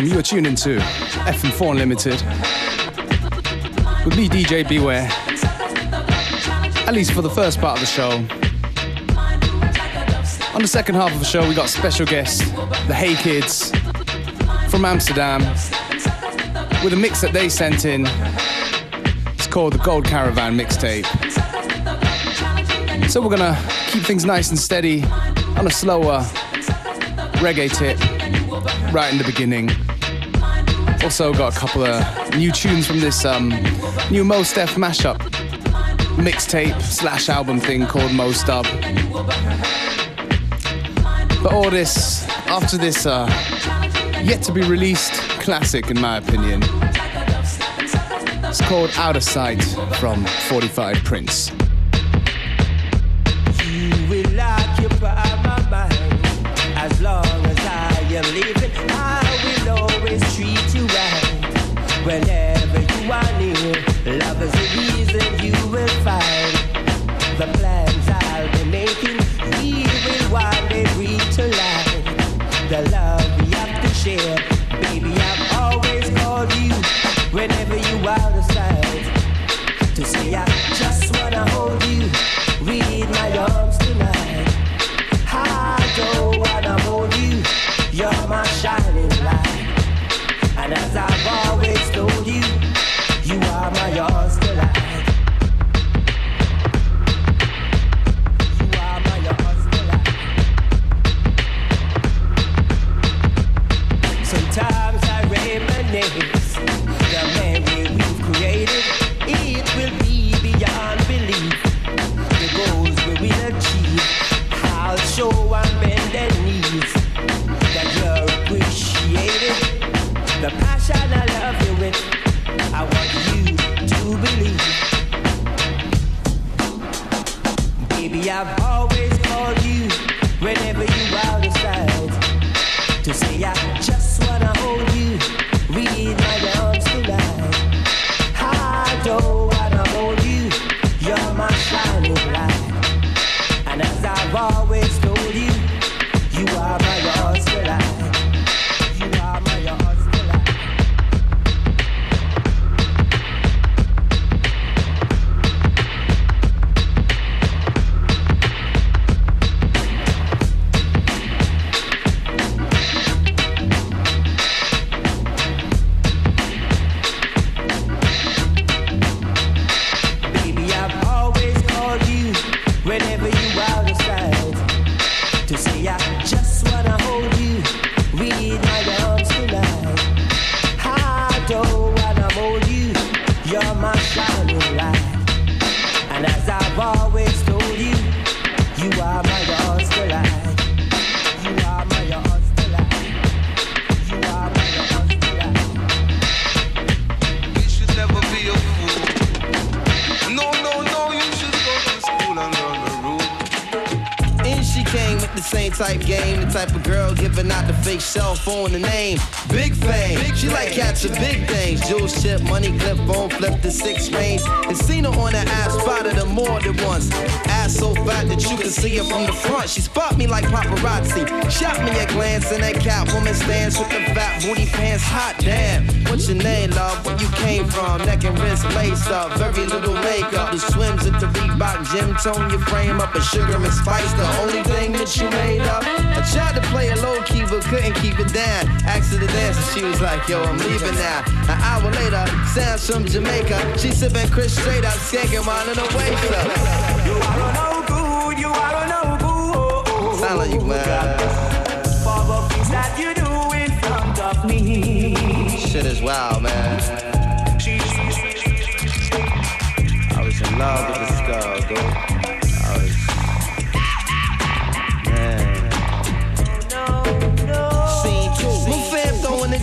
Welcome, you are tuned into FM4 Unlimited with me, DJ Beware. At least for the first part of the show. On the second half of the show, we got special guests, the Hey Kids from Amsterdam, with a mix that they sent in. It's called the Gold Caravan mixtape. So we're gonna keep things nice and steady on a slower reggae tip right in the beginning. Also got a couple of new tunes from this um, new Mos Def mashup mixtape slash album thing called Mos Dub. But all this after this uh, yet to be released classic in my opinion. It's called Out of Sight from 45 Prince. Just wanna hold you money clip, phone flip the six range. Her on the ass, so fat that you can see her from the front. She spot me like paparazzi, shot me a glance, in that Catwoman stands with the fat booty pants. Hot damn, what's your name, love? Where you came from? Neck and wrist laced up, very little makeup. The swims at the Reebok gym tone your frame up, and sugar and spice the only thing that you made up. I tried to play it low key, but couldn't keep it down. Asked her to dance, and she was like, Yo, I'm leaving now. An hour later, sounds from Jamaica. She sipping Chris straight up, skanking while in the waist up. Like you, man. For the things that you do in front of me. Shit is wild, man. I was in love with this girl, dude.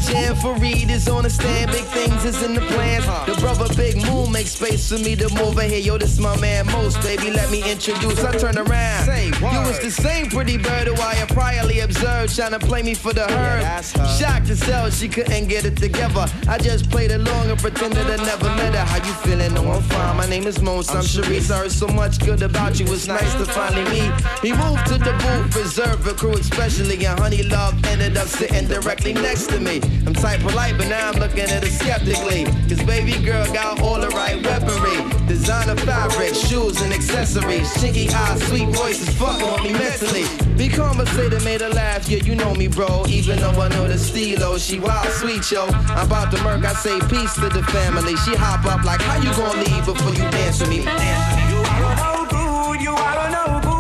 Jam for Reed is on the stand. Big things is in the plans. The brother Big Moon makes space for me to move in here. Yo, this my man Mos, baby. Let me introduce. I turn around. You was the same pretty bird who I had priorly observed, trying to play me for the herd. Shocked to sell, she couldn't get it together. I just played along and pretended I never met her. How you feeling? No, I'm fine. My name is Mos. I'm Sharice. I heard so much good about you. It's nice to finally meet. He moved to the booth, reserve a crew, especially. And Honey Love ended up sitting directly next to me. I'm type polite, but now I'm looking at her skeptically. Cause baby girl got all the right weaponry. Designer fabric, shoes and accessories. Chinky eyes, sweet voices, fucking with me mentally. Be conversated, made her laugh, yeah, you know me, bro. Even though I know the stilo, oh, she wild, sweet, yo. I'm about to murk, I say peace to the family. She hop up like, how you gonna leave before you dance with me? Dance with me. You are no good, you are no good.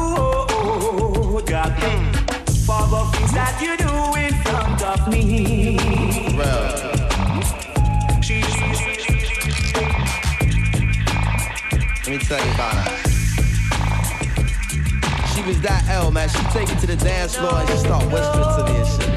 For the things that you do in front of me. Let me tell you about her. She was that L, man. She take it to the dance floor and she start whispering to me and shit.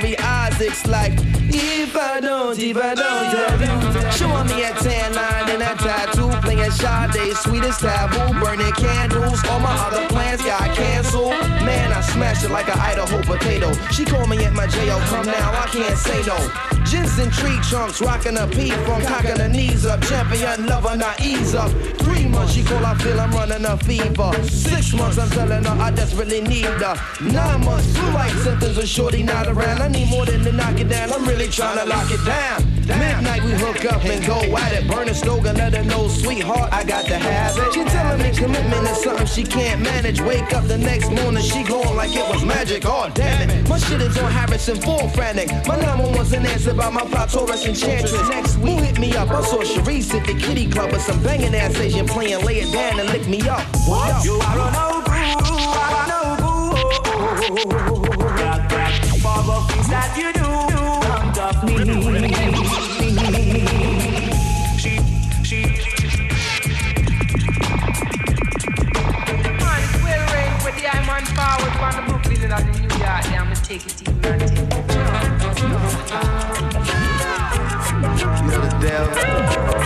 Isaacs like, if I don't, if I don't love you. Showing me a tan line and a tattoo, playing Sade, sweetest taboo, burning candles. All my other plans got canceled. Man, I smashed it like an Idaho potato. She called me at my jail, come now, I can't say no. Ginseng tree trunks, rocking a P from cocking her knees up. Champion lover, not ease up. Three months, she call, I feel I'm running a fever. Six months, I'm telling her I desperately need her. Nine months, two like symptoms of shorty not around. I need more than to knock it down, I'm really trying to lock it down. Midnight, we hook up and go at it. Burn a slogan, let her know, sweetheart, I got to have it. She telling me commitment is something she can't manage. Wake up the next morning, she glowing like it was magic. Oh, damn it. My shit is on Harrison, full frantic. My number one's an answer by my plot, Taurus Enchantress. Next week, hit me up. I saw Sharice at the kitty club with some banging ass Asian playing, lay it down and lick me up. What? You are a no good, you are a no good. God, God, for the things that you do of me. She, she, Man, it's well rain with the I'm on forward on the Brooklyn and the New York. Yeah, I'ma take it easy and take it. You know the deal.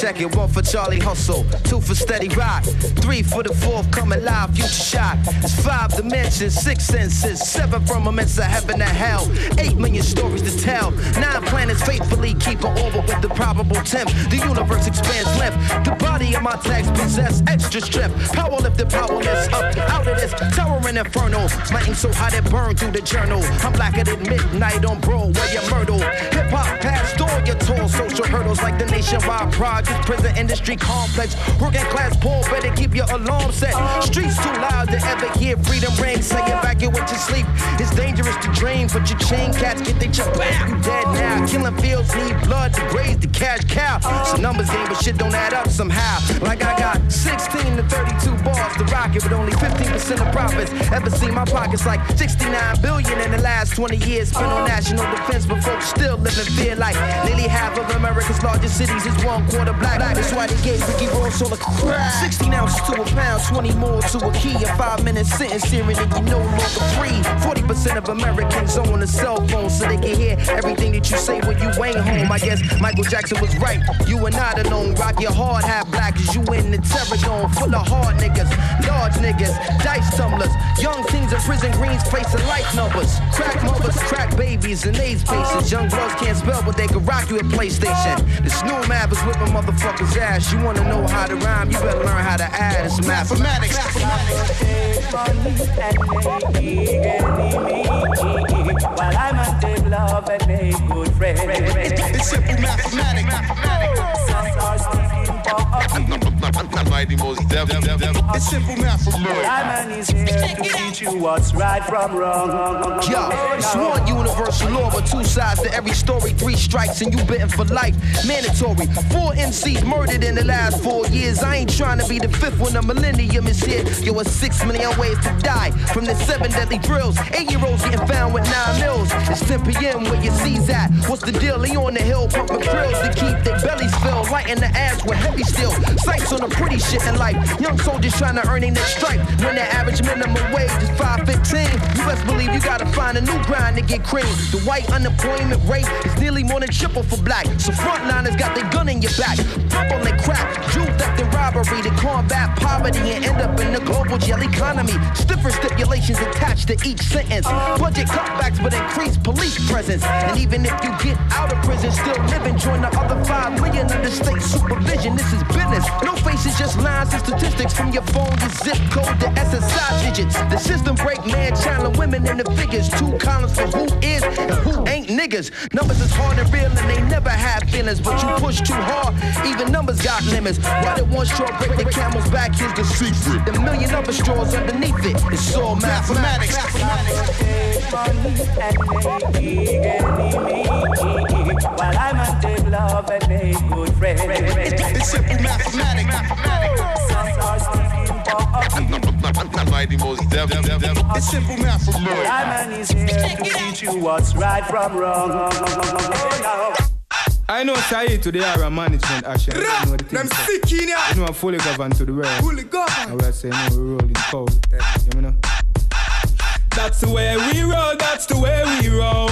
Check it. One for Charlie Hustle, two for Steady Rock, three for the fourth coming live, future shot. It's five dimensions, six senses, seven from firmaments of heaven and hell, eight million stories to tell. Nine planets faithfully keep orbit with the probable temp. The universe expands left. The body of my text possess extra strength. Power lifted, powerless, up out of this towering inferno. My ink so hot it burned through the journal. I'm blacker than midnight on Broadway and Myrtle. Hip hop past all your tall social hurdles like the nationwide project, prison industry complex. Working class poor, better keep your alarm set. Streets too loud to ever hear freedom ring. Say it back in with your sleep. It's dangerous to dream, but your chain cats get they chip back. You dead now. Killing fields need blood to graze the cash cow. Some numbers game, but shit don't add up somehow. Like I got 16 to 32 bars to rock it, but only 15% of profits. Ever seen my pockets like 69 billion in the last 20 years spent on national defense, but folks still live in fear like nearly half of America's largest cities is one quarter black. That's why they gave Ricky Ross all the crack. 16 ounces to a pound, 20 more to a key. A five minute sentence hearing and you no longer free. 40% of Americans own a cell phone so they can hear everything that you say when you ain't home. I guess Michael Jackson was right. You are not alone. Rock your hard hat black as you in the terror zone. Full of hard niggas, large niggas, dice tumblers. Young teens in prison greens facing life numbers. Crack mothers, crack babies, and AIDS patients. Young girls can't spell, but they can rock you at PlayStation. This new map is whipping motherfuckers' ass. You wanna know how to rhyme? You better learn how to add. It's mathematics. While take love and make good friends. It's simple mathematics. Some are sticking for a mighty Mos Def. It's simple math from Lloyd. Lyman is here to teach you what's right from wrong. Yo, it's one universal law, but two sides to every story. Three strikes and you bitten for life. Mandatory. Four MCs murdered in the last four years. I ain't trying to be the fifth when the millennium is here. Yo, it's six million ways to die from the seven deadly drills. Eight year olds getting found with nine mils. It's 10 p.m. where your C's at. What's the deal? He on the hill pumping grills to keep their bellies Lighting the ass with heavy steel. Sights on the pretty shit in life. Young soldiers trying to earn their next stripe. When the average minimum wage is 515, you best believe you gotta find a new grind to get cream. The white unemployment rate is nearly more than triple for black. So frontliners got their gun in your back. Pop on their crap. Jewel theft and robbery to combat poverty and end up in the global jail economy. Stiffer stipulations attached to each sentence. Budget cutbacks but increased police presence. And even if you get out of prison, still living, join the other five million under state supervision. This is business. No faces, just lines and statistics from your phone, your zip code, the SSI digits. The system break man, channeling women in the figures. Two columns for who is and who ain't niggas. Numbers is hard and real and they never have feelings, but you push too hard. Even numbers got limits. Why did one straw break the camel's back? Here's the secret. The million other straws underneath it. It's all mathematics. And enemy. While take love and good. It's simple mathematics. Some are sticking for a Mighty Mos Def. It's simple math from Lloyd. Is here to teach you what's right from wrong. I know Saeed today are a management action. You know the Them sick in ya. You know I'm fully governed to the world. Fully governed. We are saying no, we roll in code. You know? That's the way we roll, that's the way we roll.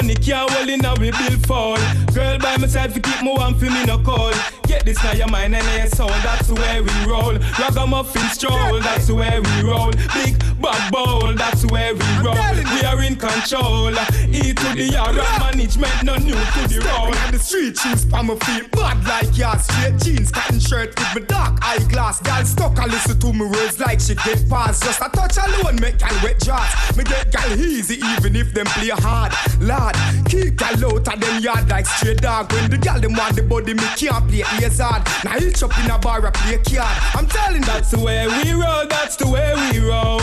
Money can't hold in a we bill fall. Girl by my side keep me warm for me no cold. Get this now your mind and your soul, that's where we roll. Ragamuffin stroll, that's where we roll. Big bad bowl, that's where we roll. We are in control. E to the R management, no new to the roll. On the street, shoes pa my feet, bad like ya. Straight jeans, cotton shirt with my dark eyeglass. Gal stuck, I listen to me words like she get past. Just a touch alone, make gal wet jaws. Me get gal easy, even if them play hard. Lad, keep gal out of them yard like straight dog. When the gal them want the body, me can't play ears hard. Now each up in a bar, I play card. I'm telling. That's the way we roll, that's the way we roll.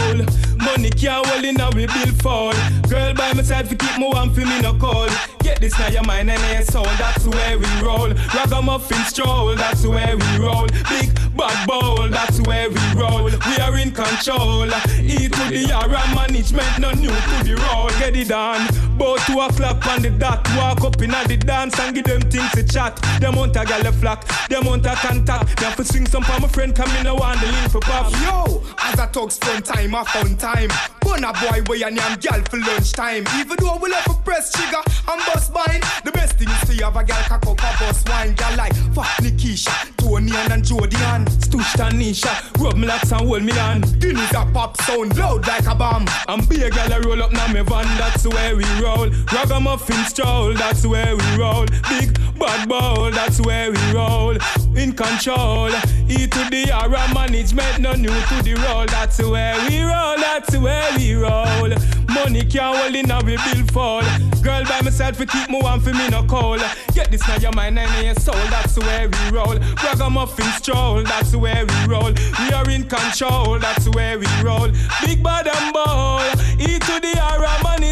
Money can't hold in a we bill fall. Girl by my side for keep me warm for me no cold. Get this now your mind and your soul, that's the way we roll. Ragamuffin stroll, that's the way we roll. Big bad bowl, that's the way we roll. We are in control. E to the R management, no new to the roll. Get it done. Both two o'clock on the dot. Walk up in the dance and give them things to chat. Them want a gal flock, them want a contact. Me have to swing some for my friend, come in, I want the link for pop. Yo, as I talks fun time, a fun time. Burn a boy where your name gal for lunchtime. Even though we love a press trigger and bust mine, the best thing is to have a gal cock up a bust wine. Gal like fuck Nikisha, Tony and Jodian. Stoosh Tanisha, rub me locks and hold me on. Guineas a pop sound loud like a bomb. And be a gal roll up now me van, that's where we roll. Ragamuffin stroll, that's way we roll. Big bad bowl, that's where we roll. In control, E to the R management, no new to the roll. That's where we roll, that's where we roll. Money can't hold in we bill fall. Girl by myself, we keep me warm for me no cold. Get this now your mind and your soul, that's way we roll. Ragamuffin stroll, that's where we roll. We are in control, that's where we roll. Big bad and bold, E to the R management,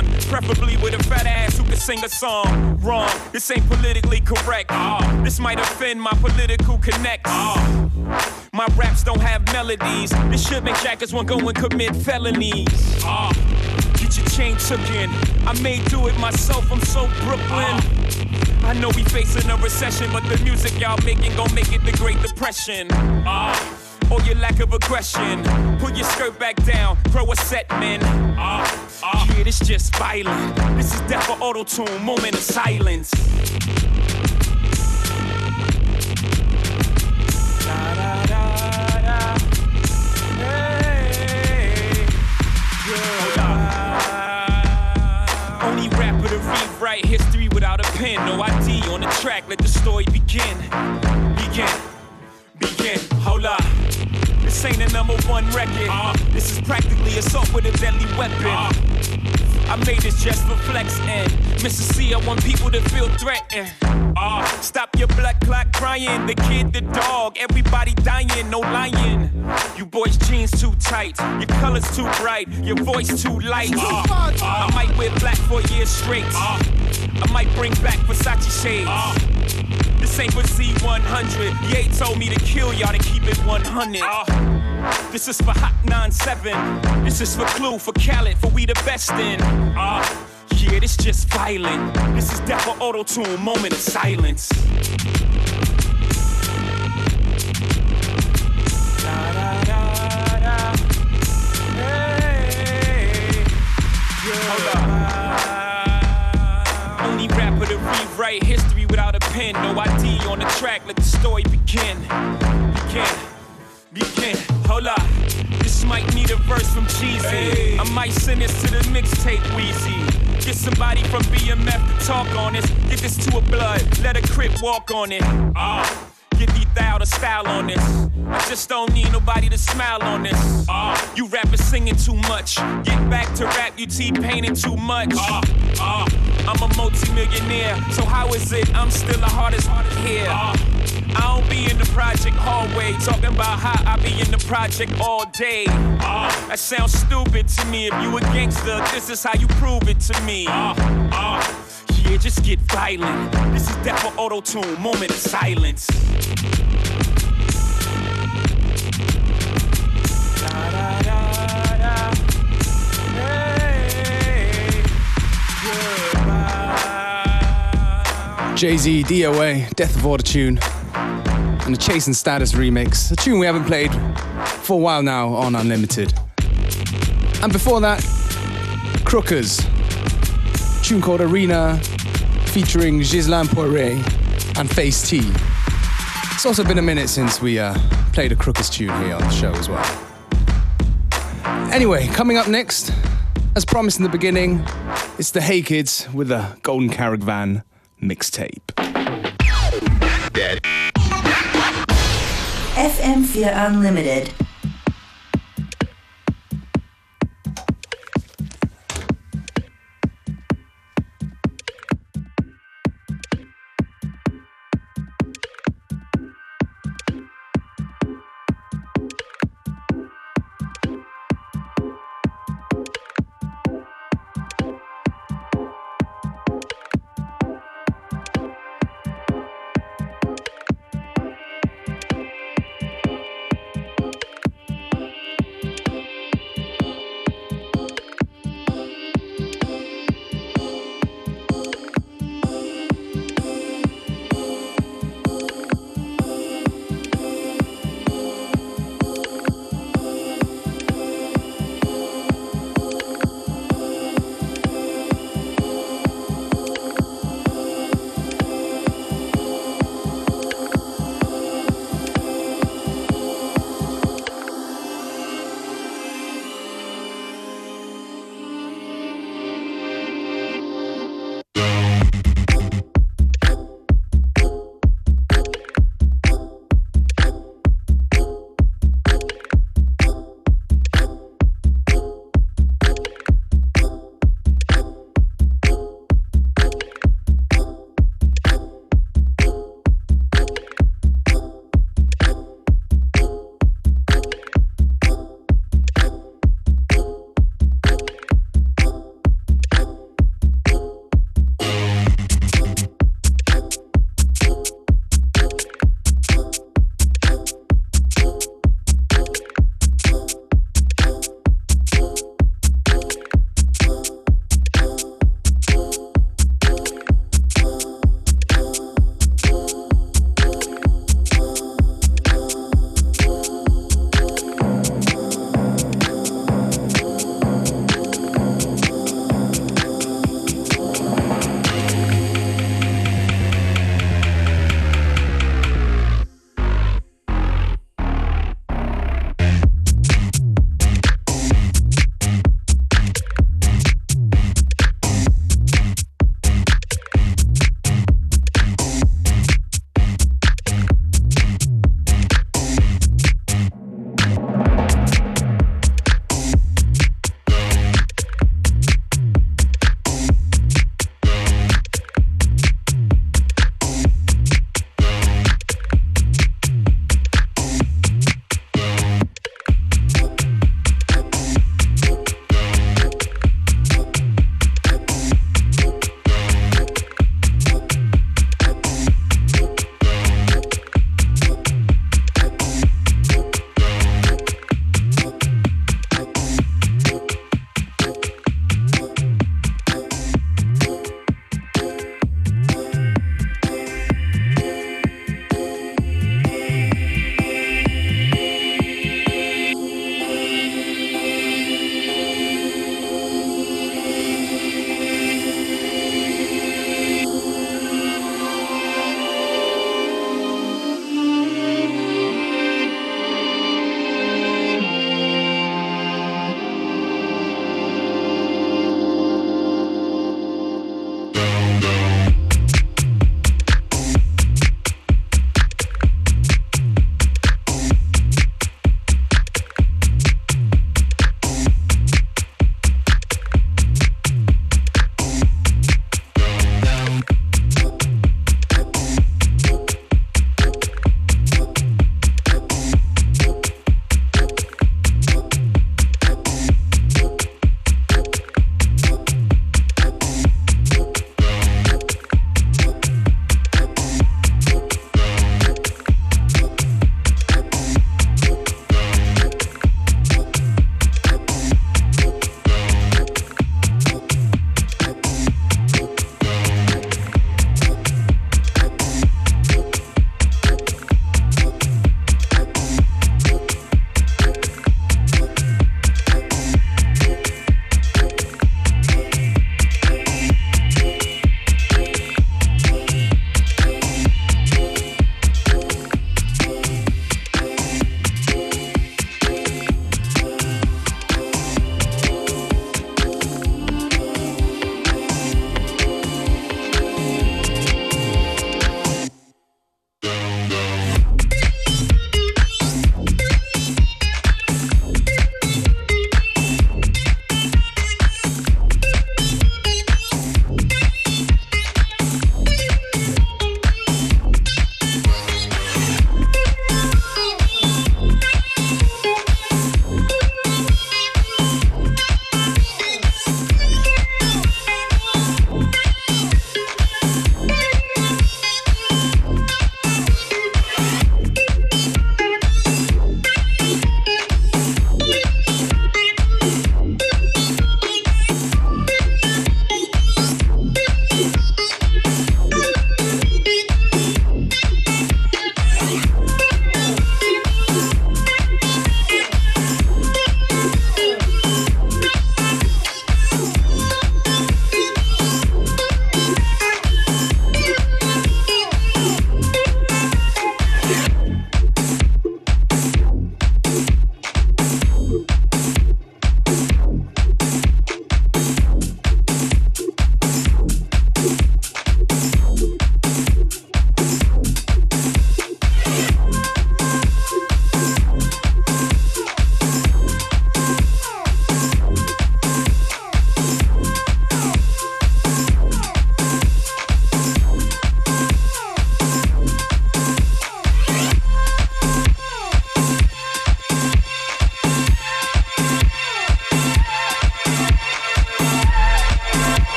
Blonde, preferably with a fat ass who can sing a song. Wrong, this ain't politically correct. Ah, this might offend my political connect. Ah, my raps don't have melodies. This should make jackers want to go and commit felonies. Ah, get your chain took in. I may do it myself, I'm so Brooklyn. I know we facing a recession, but the music y'all making gon' make it the Great Depression. Ah, or your lack of aggression. Put your skirt back down, throw a set, man. Ah, ah, yeah, this just violent. This is death for auto tune, moment of silence. History without a pen. No ID on the track, let the story begin. Begin. Begin. Hold up. This ain't a number one record. This is practically assault with a deadly weapon. I made this just for flex and Mister Cee, I want people to feel threatened. Ah, stop your blood clot crying. The kid, the dog, everybody dying, no lying. You boys' jeans too tight, your colors too bright, your voice too light. Ah, ah, I might wear black for a year straight. Ah, I might bring back Versace shades. This ain't for Z100. Ye told me to kill y'all to keep it 100. Ah, this is for Hot 97. This is for Clue, for Khaled, for we the best in. Ah, yeah, this just violent. This is death for auto tune, moment of silence. Track, let the story begin. Begin. Begin. Hold up. This might need a verse from Jeezy. I might send this to the mixtape Weezy. Get somebody from BMF to talk on this. Get this to a blood. Let a crip walk on it. Ah. Get the thou the style on this. I just don't need nobody to smile on this. Ah, you rappers singing too much. Get back to rap, you T-Paining too much. Ah, ah, I'm a multi-millionaire, so how is it I'm still the hardest here? Ah, I don't be in the project hallway talking about how I be in the project all day. Ah, that sounds stupid to me. If you a gangster, this is how you prove it to me. Ah, ah here, just get violent. This is death for auto tune, moment of silence. Jay Z, DOA, Death of Autotune, and the Chase and Status remix, a tune we haven't played for a while now on Unlimited. And before that, Crookers, tune called Arena featuring Ghislain Poirier and Face T. It's also been a minute since we uh, played a Crookers tune here on the show as well. Anyway, coming up next, as promised in the beginning, it's the Hey Kids with the Golden Caravan mixtape. FM4 Unlimited.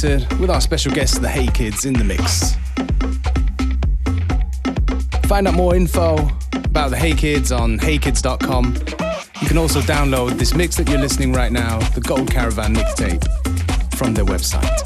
FM4 with our special guest, the Hey Kids, in the mix. Find out more info about the Hey Kids on heykids.com. You can also download this mix that you're listening right now, the Gold Caravan mixtape, from their website.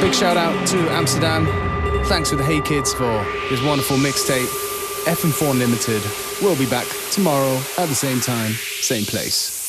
Big shout out to Amsterdam. Thanks to the Hey Kids for this wonderful mixtape. FM4 Limited. We'll be back tomorrow at the same time, same place.